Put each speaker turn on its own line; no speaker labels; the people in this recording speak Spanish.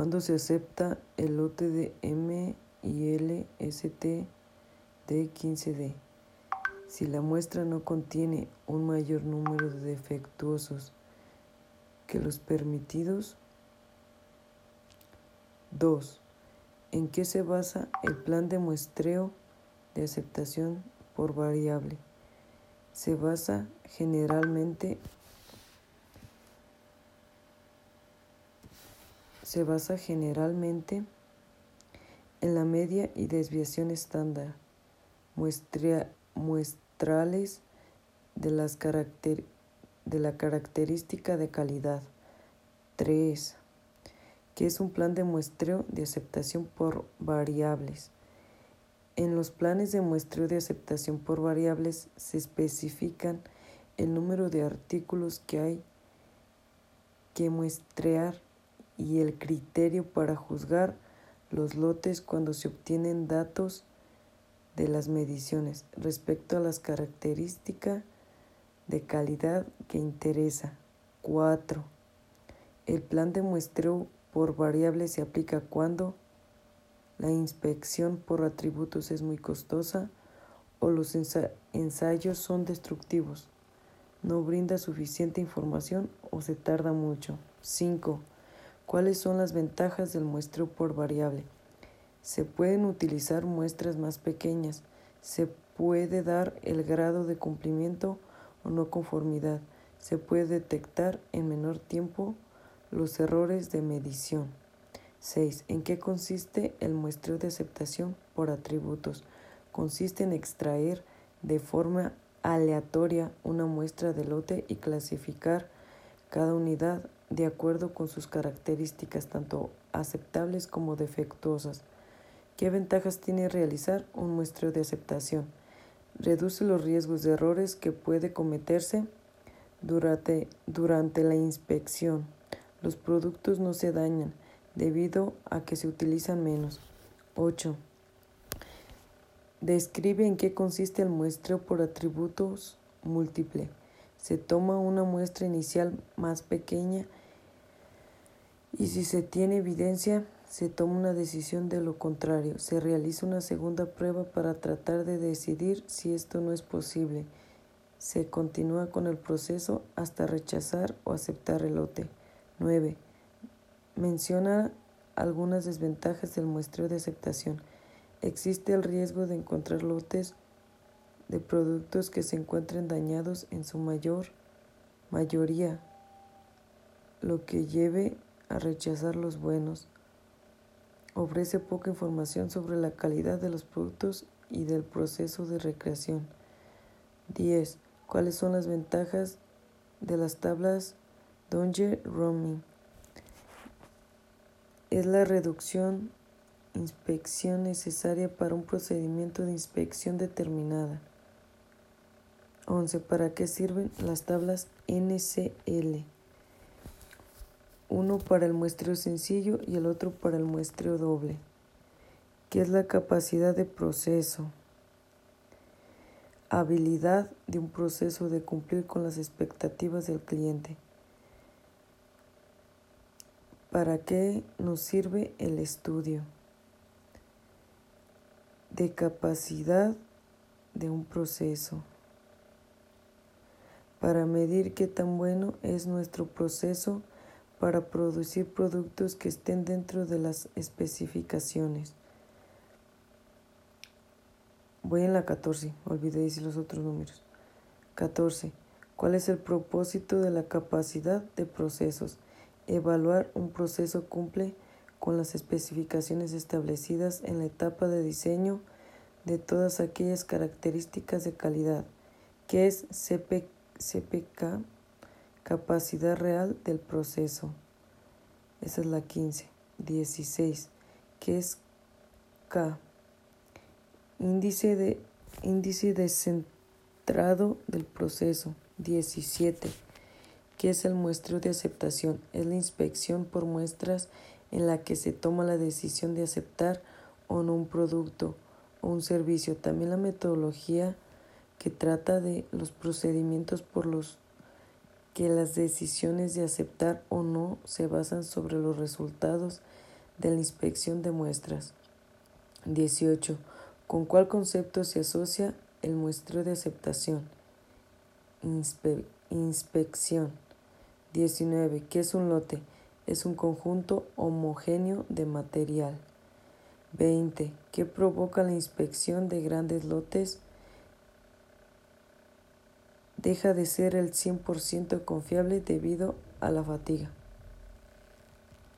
cuando se acepta el lote de M y L ST de 15D. Si la muestra no contiene un mayor número de defectuosos que los permitidos. 2. ¿En qué se basa el plan de muestreo de aceptación por variable? Se basa generalmente se basa generalmente en la media y desviación estándar muestrales de, las de la característica de calidad. 3. Que es un plan de muestreo de aceptación por variables. En los planes de muestreo de aceptación por variables se especifican el número de artículos que hay que muestrear y el criterio para juzgar los lotes cuando se obtienen datos de las mediciones respecto a las características de calidad que interesa. 4. El plan de muestreo por variables se aplica cuando la inspección por atributos es muy costosa o los ensayos son destructivos, no brinda suficiente información o se tarda mucho. 5. ¿Cuáles son las ventajas del muestreo por variable? Se pueden utilizar muestras más pequeñas, se puede dar el grado de cumplimiento o no conformidad, se puede detectar en menor tiempo los errores de medición. 6. ¿En qué consiste el muestreo de aceptación por atributos? Consiste en extraer de forma aleatoria una muestra de lote y clasificar cada unidad de acuerdo con sus características tanto aceptables como defectuosas. ¿Qué ventajas tiene realizar un muestreo de aceptación? Reduce los riesgos de errores que puede cometerse durante, durante la inspección. Los productos no se dañan debido a que se utilizan menos. 8. Describe en qué consiste el muestreo por atributos múltiple. Se toma una muestra inicial más pequeña y si se tiene evidencia, se toma una decisión de lo contrario. Se realiza una segunda prueba para tratar de decidir si esto no es posible. Se continúa con el proceso hasta rechazar o aceptar el lote. 9. Menciona algunas desventajas del muestreo de aceptación. Existe el riesgo de encontrar lotes de productos que se encuentren dañados en su mayor mayoría, lo que lleve a rechazar los buenos. Ofrece poca información sobre la calidad de los productos y del proceso de recreación. 10. ¿Cuáles son las ventajas de las tablas Donger Roaming? Es la reducción inspección necesaria para un procedimiento de inspección determinada. 11. ¿Para qué sirven las tablas NCL? Uno para el muestreo sencillo y el otro para el muestreo doble, que es la capacidad de proceso, habilidad de un proceso de cumplir con las expectativas del cliente. ¿Para qué nos sirve el estudio? De capacidad de un proceso. Para medir qué tan bueno es nuestro proceso para producir productos que estén dentro de las especificaciones. Voy en la 14, olvidé decir los otros números. 14. ¿Cuál es el propósito de la capacidad de procesos? Evaluar un proceso cumple con las especificaciones establecidas en la etapa de diseño de todas aquellas características de calidad, que es CPK Capacidad real del proceso. Esa es la 15. 16. ¿Qué es K? Índice de índice centrado del proceso. 17. ¿Qué es el muestreo de aceptación? Es la inspección por muestras en la que se toma la decisión de aceptar o no un producto o un servicio. También la metodología que trata de los procedimientos por los que las decisiones de aceptar o no se basan sobre los resultados de la inspección de muestras. 18. ¿Con cuál concepto se asocia el muestreo de aceptación? inspección. 19. ¿Qué es un lote? Es un conjunto homogéneo de material. 20. ¿Qué provoca la inspección de grandes lotes? Deja de ser el 100% confiable debido a la fatiga.